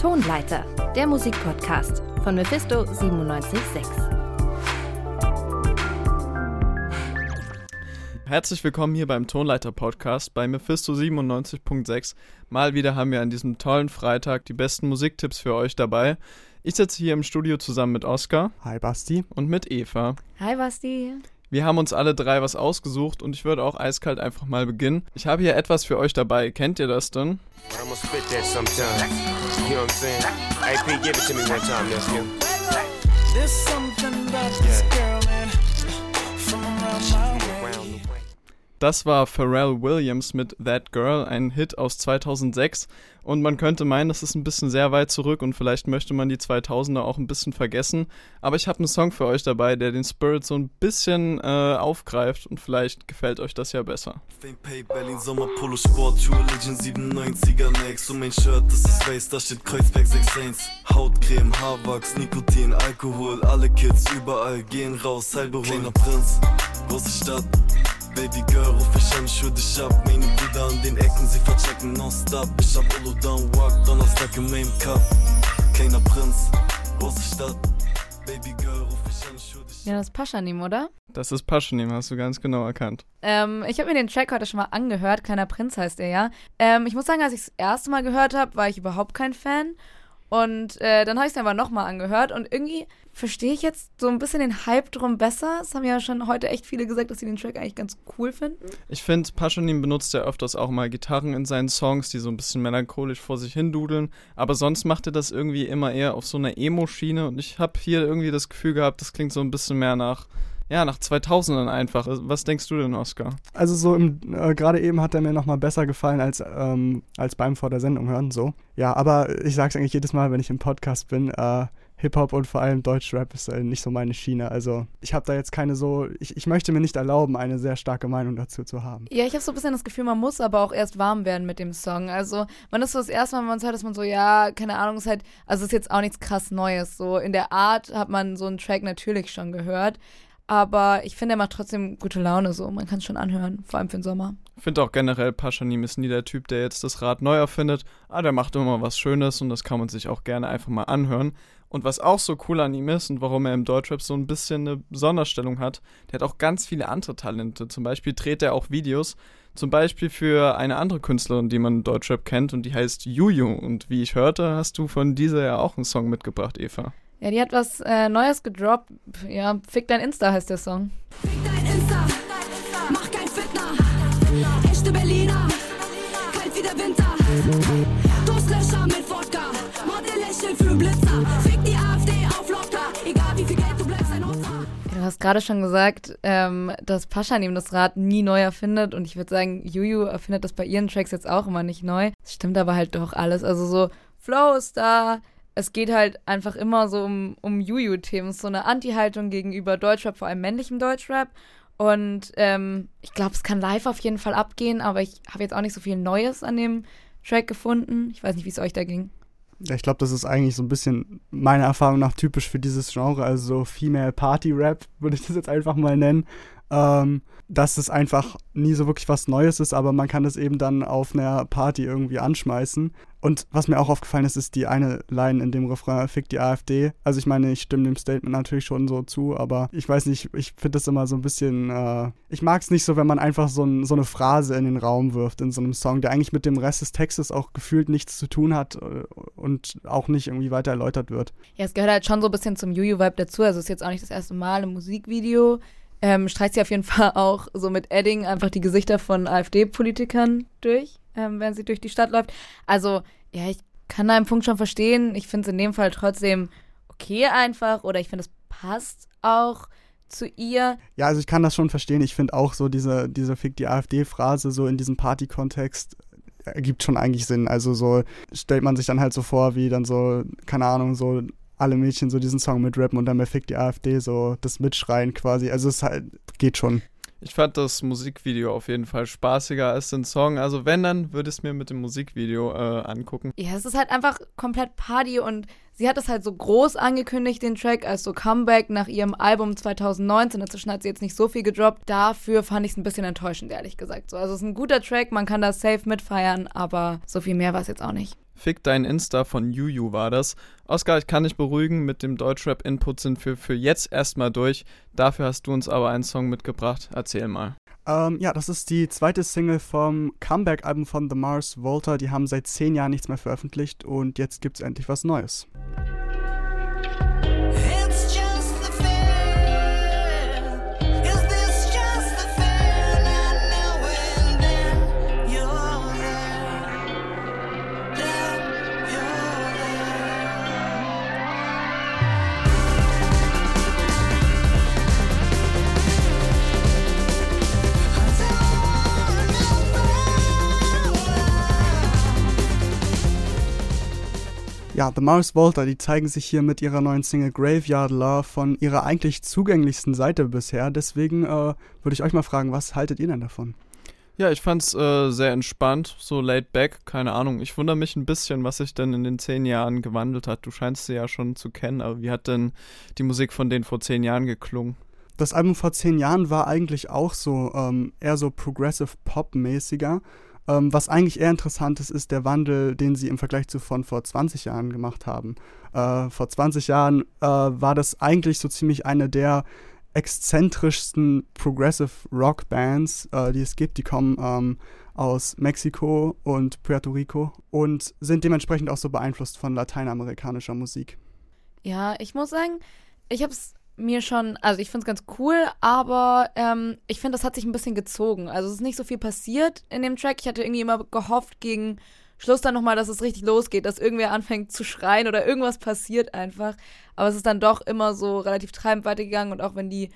Tonleiter, der Musikpodcast von Mephisto 976. Herzlich willkommen hier beim Tonleiter Podcast bei Mephisto 97.6. Mal wieder haben wir an diesem tollen Freitag die besten Musiktipps für euch dabei. Ich sitze hier im Studio zusammen mit Oskar. Hi Basti. Und mit Eva. Hi Basti. Wir haben uns alle drei was ausgesucht und ich würde auch eiskalt einfach mal beginnen. Ich habe hier etwas für euch dabei. Kennt ihr das denn? There's something about this girl, Das war Pharrell Williams mit That Girl, ein Hit aus 2006. Und man könnte meinen, das ist ein bisschen sehr weit zurück und vielleicht möchte man die 2000er auch ein bisschen vergessen. Aber ich habe einen Song für euch dabei, der den Spirit so ein bisschen äh, aufgreift und vielleicht gefällt euch das ja besser. Pay, Berlin, Sommer, Sport, True Religion, 97er Next. Und mein Shirt, das ist Face, da steht Kreuzberg 61. Hautcreme, Haarwachs, Nikotin, Alkohol. Alle Kids überall gehen raus. Kleiner Prinz, große Stadt. Baby Girl, ruf ich an, ich dich ab. Meine Brüder an den Ecken, sie verchecken nonstop. Ich hab Olo down, walk, Donnerstag im Main Cup. Kleiner Prinz, große Stadt. Baby Girl, ruf ich an, ich dich ab. Ja, das ist Paschanim, oder? Das ist Paschanim, hast du ganz genau erkannt. Ähm, ich habe mir den Track heute schon mal angehört. Kleiner Prinz heißt er ja. Ähm, ich muss sagen, als ich das erste Mal gehört habe, war ich überhaupt kein Fan. Und äh, dann habe ich es einfach nochmal angehört und irgendwie verstehe ich jetzt so ein bisschen den Hype drum besser. Es haben ja schon heute echt viele gesagt, dass sie den Track eigentlich ganz cool finden. Ich finde, Paschanin benutzt ja öfters auch mal Gitarren in seinen Songs, die so ein bisschen melancholisch vor sich hin dudeln. Aber sonst macht er das irgendwie immer eher auf so einer Emo-Schiene. Und ich habe hier irgendwie das Gefühl gehabt, das klingt so ein bisschen mehr nach ja, nach 2000ern einfach. Was denkst du denn, Oscar? Also so äh, gerade eben hat er mir nochmal besser gefallen als, ähm, als beim vor der Sendung hören, so. Ja, aber ich sag's eigentlich jedes Mal, wenn ich im Podcast bin, äh, Hip-Hop und vor allem Deutschrap ist äh, nicht so meine Schiene. Also ich habe da jetzt keine so, ich, ich möchte mir nicht erlauben, eine sehr starke Meinung dazu zu haben. Ja, ich habe so ein bisschen das Gefühl, man muss aber auch erst warm werden mit dem Song. Also man ist so das erste Mal, wenn man es hört, dass man so, ja, keine Ahnung, ist halt, also ist jetzt auch nichts krass Neues. So in der Art hat man so einen Track natürlich schon gehört. Aber ich finde, er macht trotzdem gute Laune so. Man kann es schon anhören, vor allem für den Sommer. Ich finde auch generell, Paschanim ist nie der Typ, der jetzt das Rad neu erfindet. Ah, der macht immer was Schönes und das kann man sich auch gerne einfach mal anhören. Und was auch so cool an ihm ist und warum er im Deutschrap so ein bisschen eine Sonderstellung hat, der hat auch ganz viele andere Talente. Zum Beispiel dreht er auch Videos. Zum Beispiel für eine andere Künstlerin, die man im Deutschrap kennt und die heißt Juju. Und wie ich hörte, hast du von dieser ja auch einen Song mitgebracht, Eva. Ja, die hat was äh, Neues gedroppt. Ja, Fick dein Insta heißt der Song. Fick dein Insta, mach kein Fitner. Echte Berliner, kalt wie der Winter. Durstlöscher mit Wodka, Model lächeln für Blitzer. Fick die AfD auf locker, egal wie viel Geld du bleibst ein Opfer. Du hast gerade schon gesagt, ähm, dass Pascha neben das Rad nie neu erfindet und ich würde sagen, Juju erfindet das bei ihren Tracks jetzt auch immer nicht neu. Das stimmt aber halt doch alles. Also so, Flow ist da, es geht halt einfach immer so um, um Juju-Themen, so eine Anti-Haltung gegenüber Deutschrap, vor allem männlichem Deutschrap. Und ähm, ich glaube, es kann live auf jeden Fall abgehen, aber ich habe jetzt auch nicht so viel Neues an dem Track gefunden. Ich weiß nicht, wie es euch da ging. Ja, ich glaube, das ist eigentlich so ein bisschen meiner Erfahrung nach typisch für dieses Genre, also so Female Party Rap, würde ich das jetzt einfach mal nennen. Ähm, dass es einfach nie so wirklich was Neues ist, aber man kann es eben dann auf einer Party irgendwie anschmeißen. Und was mir auch aufgefallen ist, ist die eine Line in dem Refrain, fick die AfD. Also ich meine, ich stimme dem Statement natürlich schon so zu, aber ich weiß nicht, ich finde das immer so ein bisschen, äh, ich mag es nicht so, wenn man einfach so, ein, so, eine Phrase in den Raum wirft in so einem Song, der eigentlich mit dem Rest des Textes auch gefühlt nichts zu tun hat äh, und auch nicht irgendwie weiter erläutert wird. Ja, es gehört halt schon so ein bisschen zum Juju-Vibe dazu. Also es ist jetzt auch nicht das erste Mal im Musikvideo. Ähm, streicht sie auf jeden Fall auch so mit Edding einfach die Gesichter von AfD-Politikern durch ähm, wenn sie durch die Stadt läuft. Also, ja, ich kann deinen Punkt schon verstehen. Ich finde es in dem Fall trotzdem okay einfach oder ich finde, es passt auch zu ihr. Ja, also ich kann das schon verstehen. Ich finde auch so diese, diese Fick die AfD-Phrase so in diesem Party-Kontext ergibt schon eigentlich Sinn. Also so stellt man sich dann halt so vor, wie dann so, keine Ahnung, so alle Mädchen so diesen Song mitrappen und dann bei Fick die AfD so das Mitschreien quasi. Also es halt, geht schon. Ich fand das Musikvideo auf jeden Fall spaßiger als den Song. Also wenn, dann würde ich es mir mit dem Musikvideo äh, angucken. Ja, es ist halt einfach komplett Party und sie hat es halt so groß angekündigt, den Track, als so Comeback nach ihrem Album 2019. Dazwischen hat sie jetzt nicht so viel gedroppt. Dafür fand ich es ein bisschen enttäuschend, ehrlich gesagt. So, also es ist ein guter Track, man kann das safe mitfeiern, aber so viel mehr war es jetzt auch nicht. Fick dein Insta von Juju war das. Oskar, ich kann dich beruhigen, mit dem Deutschrap-Input sind wir für jetzt erstmal durch. Dafür hast du uns aber einen Song mitgebracht. Erzähl mal. Ähm, ja, das ist die zweite Single vom Comeback-Album von The Mars Volta. Die haben seit zehn Jahren nichts mehr veröffentlicht und jetzt gibt es endlich was Neues. Ja, The Mars Volta, die zeigen sich hier mit ihrer neuen Single Graveyard Love von ihrer eigentlich zugänglichsten Seite bisher. Deswegen äh, würde ich euch mal fragen, was haltet ihr denn davon? Ja, ich fand's äh, sehr entspannt, so laid back, keine Ahnung. Ich wundere mich ein bisschen, was sich denn in den zehn Jahren gewandelt hat. Du scheinst sie ja schon zu kennen, aber wie hat denn die Musik von denen vor zehn Jahren geklungen? Das Album vor zehn Jahren war eigentlich auch so ähm, eher so Progressive Pop-mäßiger. Ähm, was eigentlich eher interessant ist, ist der Wandel, den sie im Vergleich zu von vor 20 Jahren gemacht haben. Äh, vor 20 Jahren äh, war das eigentlich so ziemlich eine der exzentrischsten Progressive Rock Bands, äh, die es gibt. Die kommen ähm, aus Mexiko und Puerto Rico und sind dementsprechend auch so beeinflusst von lateinamerikanischer Musik. Ja, ich muss sagen, ich habe es mir schon, also ich finde es ganz cool, aber ähm, ich finde, das hat sich ein bisschen gezogen. Also es ist nicht so viel passiert in dem Track. Ich hatte irgendwie immer gehofft gegen Schluss dann nochmal, dass es richtig losgeht, dass irgendwer anfängt zu schreien oder irgendwas passiert einfach. Aber es ist dann doch immer so relativ treibend weitergegangen und auch wenn die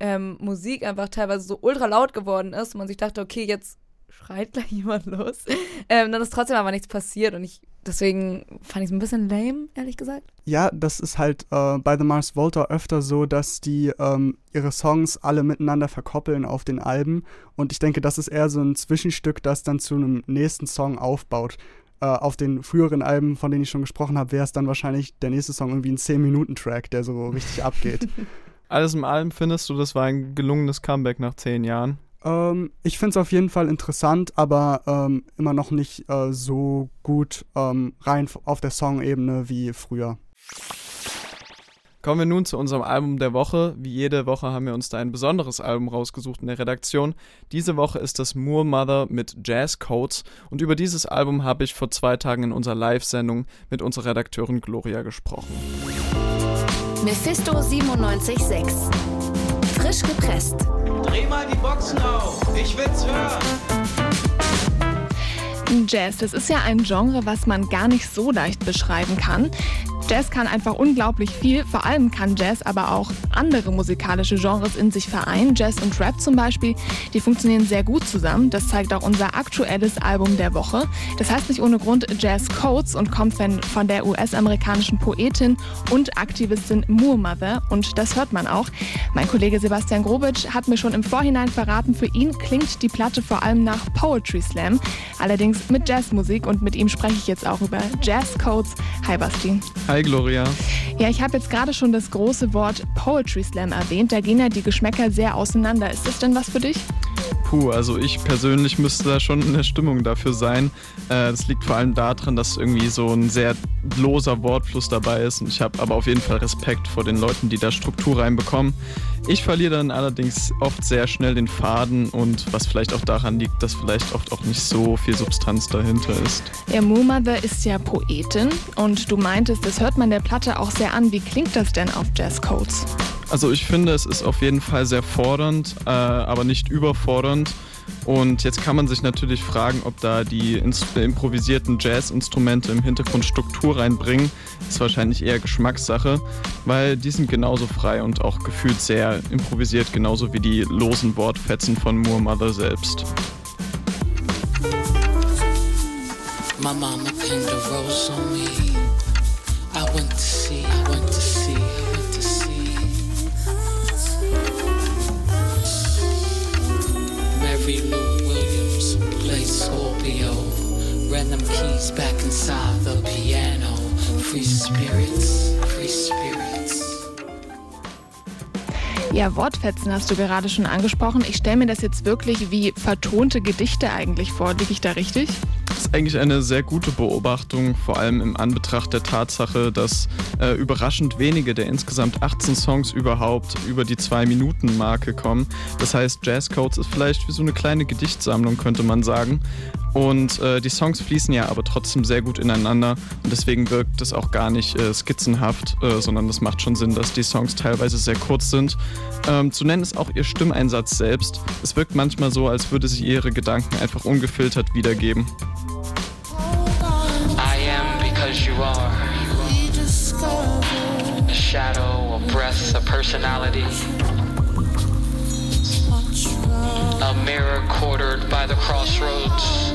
ähm, Musik einfach teilweise so ultra laut geworden ist und man sich dachte, okay, jetzt schreit gleich jemand los. Ähm, dann ist trotzdem aber nichts passiert und ich deswegen fand ich es ein bisschen lame, ehrlich gesagt. Ja, das ist halt äh, bei The Mars Volta öfter so, dass die ähm, ihre Songs alle miteinander verkoppeln auf den Alben und ich denke, das ist eher so ein Zwischenstück, das dann zu einem nächsten Song aufbaut. Äh, auf den früheren Alben, von denen ich schon gesprochen habe, wäre es dann wahrscheinlich der nächste Song irgendwie ein 10-Minuten-Track, der so richtig abgeht. Alles im allem findest du, das war ein gelungenes Comeback nach zehn Jahren? Ähm, ich finde es auf jeden Fall interessant, aber ähm, immer noch nicht äh, so gut ähm, rein auf der Song-Ebene wie früher. Kommen wir nun zu unserem Album der Woche. Wie jede Woche haben wir uns da ein besonderes Album rausgesucht in der Redaktion. Diese Woche ist das Moor Mother mit Jazz Codes und über dieses Album habe ich vor zwei Tagen in unserer Live-Sendung mit unserer Redakteurin Gloria gesprochen. Mephisto 976 Frisch gepresst Dreh mal die Boxen auf, ich will's hören. Jazz, das ist ja ein Genre, was man gar nicht so leicht beschreiben kann. Jazz kann einfach unglaublich viel. Vor allem kann Jazz aber auch andere musikalische Genres in sich vereinen. Jazz und Rap zum Beispiel, die funktionieren sehr gut zusammen. Das zeigt auch unser aktuelles Album der Woche. Das heißt nicht ohne Grund Jazz Codes und kommt von der US-amerikanischen Poetin und Aktivistin Moore Mother. Und das hört man auch. Mein Kollege Sebastian Grobitsch hat mir schon im Vorhinein verraten, für ihn klingt die Platte vor allem nach Poetry Slam. Allerdings mit Jazzmusik und mit ihm spreche ich jetzt auch über Jazz Codes. Hi Basti. Hi Gloria. Ja, ich habe jetzt gerade schon das große Wort Poetry Slam erwähnt. Da gehen ja die Geschmäcker sehr auseinander. Ist das denn was für dich? Puh, also ich persönlich müsste da schon in der Stimmung dafür sein. Äh, das liegt vor allem daran, dass irgendwie so ein sehr loser Wortfluss dabei ist. Und ich habe aber auf jeden Fall Respekt vor den Leuten, die da Struktur reinbekommen. Ich verliere dann allerdings oft sehr schnell den Faden und was vielleicht auch daran liegt, dass vielleicht oft auch nicht so viel Substanz dahinter ist. Ja, Moomother ist ja Poetin und du meintest, das hört man der Platte auch sehr an. Wie klingt das denn auf Jazz Codes? Also ich finde, es ist auf jeden Fall sehr fordernd, äh, aber nicht überfordernd. Und jetzt kann man sich natürlich fragen, ob da die improvisierten Jazz-Instrumente im Hintergrund Struktur reinbringen. Ist wahrscheinlich eher Geschmackssache, weil die sind genauso frei und auch gefühlt sehr improvisiert, genauso wie die losen Wortfetzen von Moore Mother selbst. My mama. Ran them keys back inside the piano. Free spirits, free spirits. Ja, Wortfetzen hast du gerade schon angesprochen. Ich stelle mir das jetzt wirklich wie vertonte Gedichte eigentlich vor. Liege ich da richtig? Das ist eigentlich eine sehr gute Beobachtung, vor allem im Anbetracht der Tatsache, dass äh, überraschend wenige der insgesamt 18 Songs überhaupt über die 2-Minuten-Marke kommen. Das heißt, Jazz Codes ist vielleicht wie so eine kleine Gedichtsammlung, könnte man sagen. Und äh, die Songs fließen ja aber trotzdem sehr gut ineinander und deswegen wirkt es auch gar nicht äh, skizzenhaft, äh, sondern es macht schon Sinn, dass die Songs teilweise sehr kurz sind. Ähm, zu nennen ist auch ihr Stimmeinsatz selbst. Es wirkt manchmal so, als würde sie ihre Gedanken einfach ungefiltert wiedergeben. I am because you are. A shadow, a breath, a personality. A mirror quartered by the crossroads.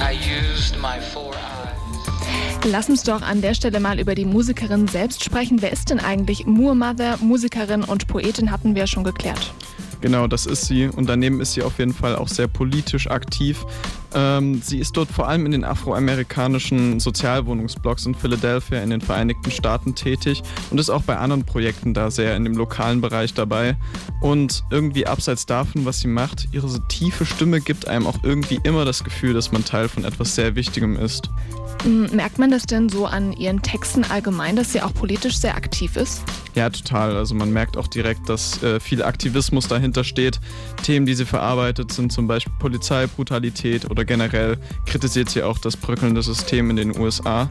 I used my four eyes. Lass uns doch an der Stelle mal über die Musikerin selbst sprechen. Wer ist denn eigentlich Moor Mother? Musikerin und Poetin hatten wir ja schon geklärt. Genau, das ist sie. Und daneben ist sie auf jeden Fall auch sehr politisch aktiv. Ähm, sie ist dort vor allem in den afroamerikanischen Sozialwohnungsblocks in Philadelphia in den Vereinigten Staaten tätig und ist auch bei anderen Projekten da sehr in dem lokalen Bereich dabei. Und irgendwie abseits davon, was sie macht, ihre so tiefe Stimme gibt einem auch irgendwie immer das Gefühl, dass man Teil von etwas sehr Wichtigem ist. Merkt man das denn so an ihren Texten allgemein, dass sie auch politisch sehr aktiv ist? Ja, total. Also man merkt auch direkt, dass äh, viel Aktivismus dahinter steht. Themen, die sie verarbeitet, sind zum Beispiel Polizeibrutalität oder generell kritisiert sie auch das bröckelnde System in den USA.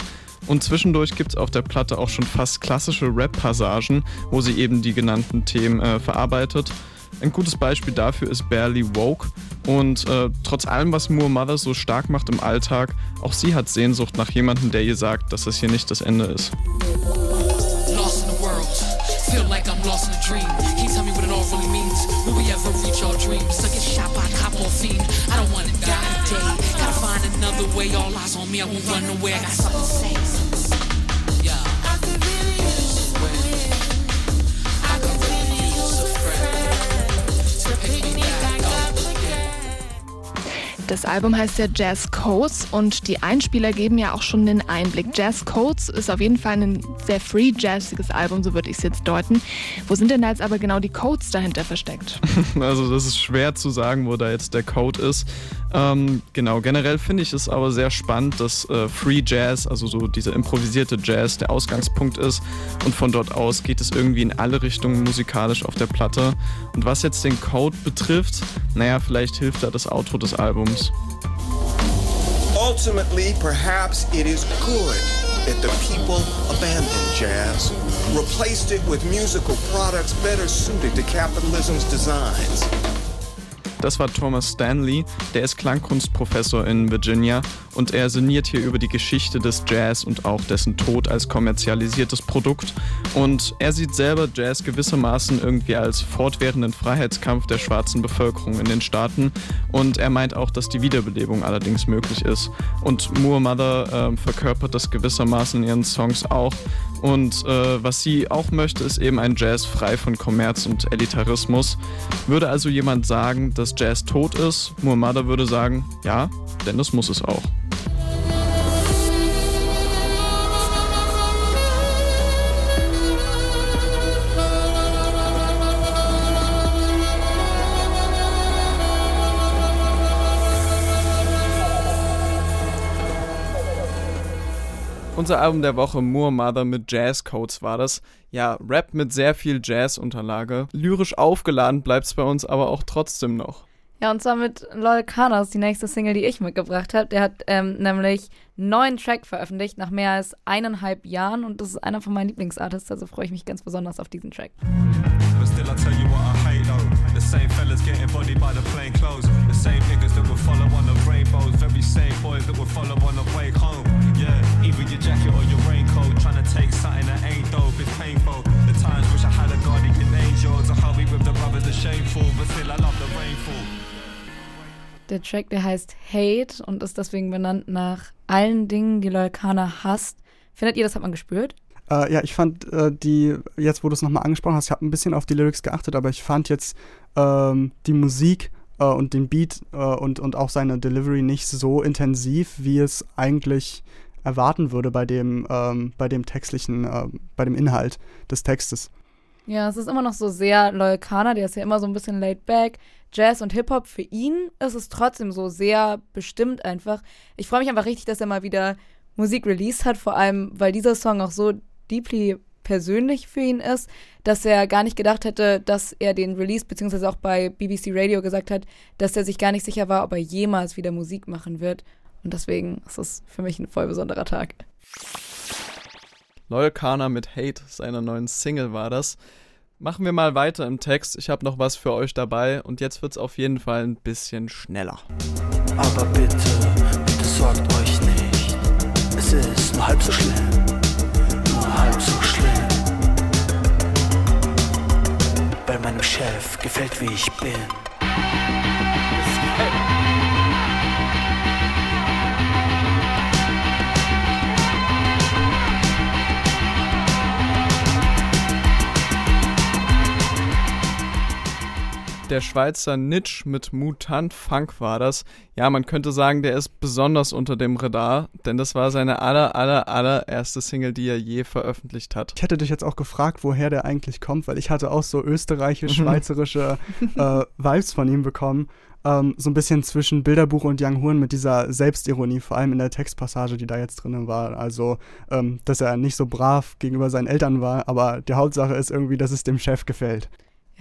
Und zwischendurch gibt es auf der Platte auch schon fast klassische Rap-Passagen, wo sie eben die genannten Themen äh, verarbeitet. Ein gutes Beispiel dafür ist Barely Woke. Und äh, trotz allem, was Moore Mother so stark macht im Alltag, auch sie hat Sehnsucht nach jemandem, der ihr sagt, dass das hier nicht das Ende ist. Like I'm lost in a dream. Can you tell me what it all really means? Will we ever reach our dreams? To get shot by a cop or fiend? I don't wanna die today. Gotta find another way. All eyes on me, I won't run away. I got something to say. Das Album heißt ja Jazz Codes und die Einspieler geben ja auch schon den Einblick. Jazz Codes ist auf jeden Fall ein sehr free jazziges Album, so würde ich es jetzt deuten. Wo sind denn da jetzt aber genau die Codes dahinter versteckt? Also das ist schwer zu sagen, wo da jetzt der Code ist. Ähm, genau, generell finde ich es aber sehr spannend, dass äh, Free Jazz, also so dieser improvisierte Jazz, der Ausgangspunkt ist. Und von dort aus geht es irgendwie in alle Richtungen musikalisch auf der Platte. Und was jetzt den Code betrifft, naja, vielleicht hilft da das Outro des Albums. Ultimately, perhaps it is good that the people abandoned jazz, replaced it with musical products better suited to capitalism's designs. Das war Thomas Stanley, der ist Klangkunstprofessor in Virginia und er sinniert hier über die Geschichte des Jazz und auch dessen Tod als kommerzialisiertes Produkt. Und er sieht selber Jazz gewissermaßen irgendwie als fortwährenden Freiheitskampf der schwarzen Bevölkerung in den Staaten. Und er meint auch, dass die Wiederbelebung allerdings möglich ist. Und Moore Mother äh, verkörpert das gewissermaßen in ihren Songs auch. Und äh, was sie auch möchte, ist eben ein Jazz frei von Kommerz und Elitarismus. Würde also jemand sagen, dass Jazz tot ist, Muhammad würde sagen, ja, denn das muss es auch. Unser Album der Woche Moor Mother mit Jazz Codes war das. Ja, Rap mit sehr viel Jazz-Unterlage. Lyrisch aufgeladen bleibt's bei uns aber auch trotzdem noch. Ja, und zwar mit Lol Kanas, die nächste Single, die ich mitgebracht habe. Der hat ähm, nämlich einen neuen Track veröffentlicht nach mehr als eineinhalb Jahren und das ist einer von meinen Lieblingsartists, also freue ich mich ganz besonders auf diesen Track. same niggas that would follow on the rainbows. Very same boys that would follow on the way home. Your jacket or your raincoat. Trying to take something that ain't dope, it's painful. The times wish I had a guardian angel to help me with the brothers are shameful. But still, I love the rainfall. Der Track, der heißt Hate und ist deswegen benannt nach allen Dingen, die Lolkana hasst. Findet ihr, das hat man gespürt? Äh, ja, ich fand äh, die, jetzt wo du es nochmal angesprochen hast, ich habe ein bisschen auf die Lyrics geachtet, aber ich fand jetzt ähm, die Musik äh, und den Beat äh, und, und auch seine Delivery nicht so intensiv, wie es eigentlich erwarten würde bei dem, ähm, bei dem textlichen, äh, bei dem Inhalt des Textes. Ja, es ist immer noch so sehr Loyal Kana, der ist ja immer so ein bisschen laid back. Jazz und Hip-Hop, für ihn ist es trotzdem so sehr bestimmt einfach. Ich freue mich einfach richtig, dass er mal wieder Musik released hat, vor allem, weil dieser Song auch so deeply persönlich für ihn ist, dass er gar nicht gedacht hätte, dass er den Release, beziehungsweise auch bei BBC Radio gesagt hat, dass er sich gar nicht sicher war, ob er jemals wieder Musik machen wird. Und deswegen ist es für mich ein voll besonderer Tag. Loyal Kana mit Hate, seiner neuen Single war das. Machen wir mal weiter im Text. Ich habe noch was für euch dabei und jetzt wird es auf jeden Fall ein bisschen schneller. Aber bitte, bitte sorgt euch nicht. Es ist nur halb so schlimm. Nur halb so schlimm. Bei meinem Chef gefällt, wie ich bin. Der Schweizer Nitsch mit Mutant Funk war das. Ja, man könnte sagen, der ist besonders unter dem Radar, denn das war seine aller, aller, allererste Single, die er je veröffentlicht hat. Ich hätte dich jetzt auch gefragt, woher der eigentlich kommt, weil ich hatte auch so österreichisch-schweizerische äh, Vibes von ihm bekommen. Ähm, so ein bisschen zwischen Bilderbuch und Young Horn mit dieser Selbstironie, vor allem in der Textpassage, die da jetzt drin war. Also, ähm, dass er nicht so brav gegenüber seinen Eltern war, aber die Hauptsache ist irgendwie, dass es dem Chef gefällt.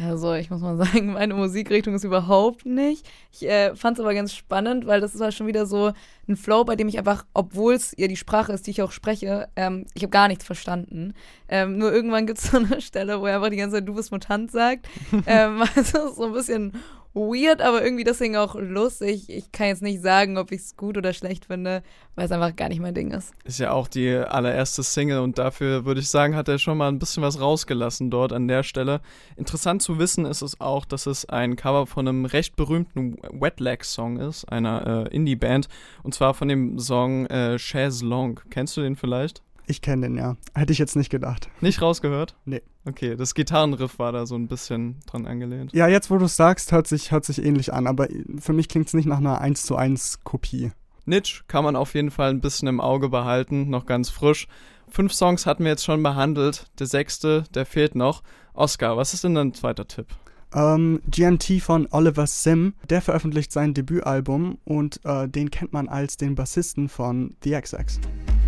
Ja, so, ich muss mal sagen, meine Musikrichtung ist überhaupt nicht. Ich äh, fand es aber ganz spannend, weil das ist halt schon wieder so ein Flow, bei dem ich einfach, obwohl es ja die Sprache ist, die ich auch spreche, ähm, ich habe gar nichts verstanden. Ähm, nur irgendwann gibt es so eine Stelle, wo er einfach die ganze Zeit Du bist Mutant sagt. ähm, also so ein bisschen weird, aber irgendwie deswegen auch lustig. Ich kann jetzt nicht sagen, ob ich es gut oder schlecht finde, weil es einfach gar nicht mein Ding ist. Ist ja auch die allererste Single und dafür würde ich sagen, hat er schon mal ein bisschen was rausgelassen dort an der Stelle. Interessant zu wissen ist es auch, dass es ein Cover von einem recht berühmten Wet Leg Song ist, einer äh, Indie-Band, und zwar von dem Song äh, Chaise Long. Kennst du den vielleicht? Ich kenne den, ja. Hätte ich jetzt nicht gedacht. Nicht rausgehört? Nee. Okay, das Gitarrenriff war da so ein bisschen dran angelehnt. Ja, jetzt wo du es sagst, hört sich, hört sich ähnlich an, aber für mich klingt es nicht nach einer 1 zu 1 Kopie. Nitsch kann man auf jeden Fall ein bisschen im Auge behalten, noch ganz frisch. Fünf Songs hatten wir jetzt schon behandelt. Der sechste, der fehlt noch. Oscar, was ist denn dein zweiter Tipp? Ähm, GMT von Oliver Sim, der veröffentlicht sein Debütalbum und äh, den kennt man als den Bassisten von The XX.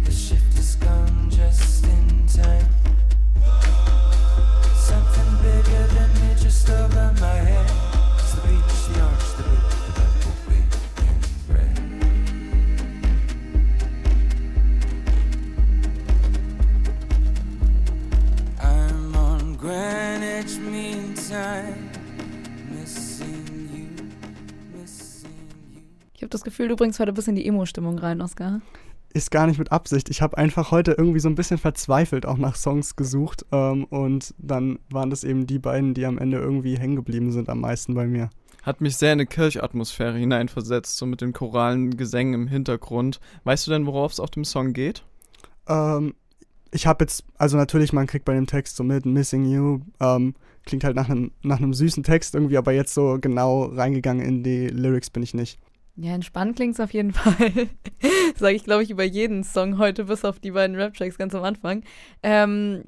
The Ich habe das Gefühl, du bringst heute ein bisschen die Emo-Stimmung rein, Oscar ist gar nicht mit Absicht. Ich habe einfach heute irgendwie so ein bisschen verzweifelt auch nach Songs gesucht ähm, und dann waren das eben die beiden, die am Ende irgendwie hängen geblieben sind am meisten bei mir. Hat mich sehr in eine Kirchatmosphäre hineinversetzt, so mit den choralen Gesängen im Hintergrund. Weißt du denn, worauf es auf dem Song geht? Ähm, ich habe jetzt, also natürlich, man kriegt bei dem Text so mit Missing You, ähm, klingt halt nach einem nach süßen Text irgendwie, aber jetzt so genau reingegangen in die Lyrics bin ich nicht. Ja, entspannt klingt es auf jeden Fall. Sage ich, glaube ich, über jeden Song heute, bis auf die beiden Rap-Tracks ganz am Anfang. Ähm,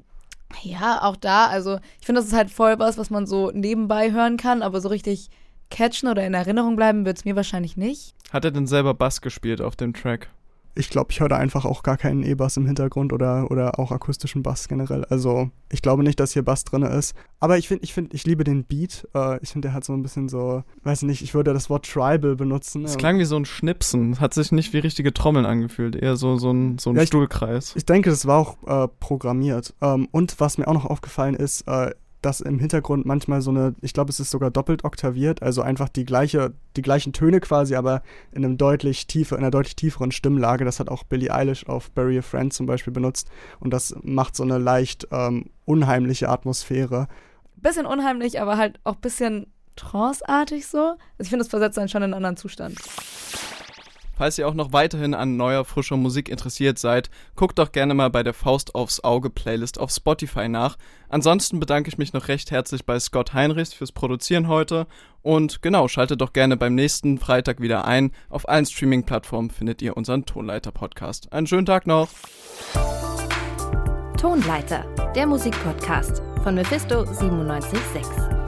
ja, auch da, also ich finde, das ist halt voll was, was man so nebenbei hören kann, aber so richtig catchen oder in Erinnerung bleiben wird es mir wahrscheinlich nicht. Hat er denn selber Bass gespielt auf dem Track? Ich glaube, ich höre da einfach auch gar keinen E-Bass im Hintergrund oder, oder auch akustischen Bass generell. Also ich glaube nicht, dass hier Bass drin ist. Aber ich finde, ich finde, ich liebe den Beat. Äh, ich finde, der hat so ein bisschen so, weiß nicht, ich würde das Wort Tribal benutzen. Es klang wie so ein Schnipsen. Hat sich nicht wie richtige Trommeln angefühlt. Eher so, so ein, so ein ja, Stuhlkreis. Ich, ich, denke, das war auch äh, programmiert. Ähm, und was mir auch noch aufgefallen ist, äh, dass im Hintergrund manchmal so eine, ich glaube, es ist sogar doppelt oktaviert, also einfach die gleiche, die gleichen Töne quasi, aber in einem deutlich tiefer, in einer deutlich tieferen Stimmlage. Das hat auch Billie Eilish auf Bury a Friend zum Beispiel benutzt und das macht so eine leicht ähm, unheimliche Atmosphäre. Bisschen unheimlich, aber halt auch bisschen tranceartig so. Also ich finde, es versetzt einen schon in einen anderen Zustand. Falls ihr auch noch weiterhin an neuer, frischer Musik interessiert seid, guckt doch gerne mal bei der Faust aufs Auge Playlist auf Spotify nach. Ansonsten bedanke ich mich noch recht herzlich bei Scott Heinrichs fürs Produzieren heute. Und genau, schaltet doch gerne beim nächsten Freitag wieder ein. Auf allen Streaming-Plattformen findet ihr unseren Tonleiter-Podcast. Einen schönen Tag noch. Tonleiter, der Musikpodcast von Mephisto 97.6.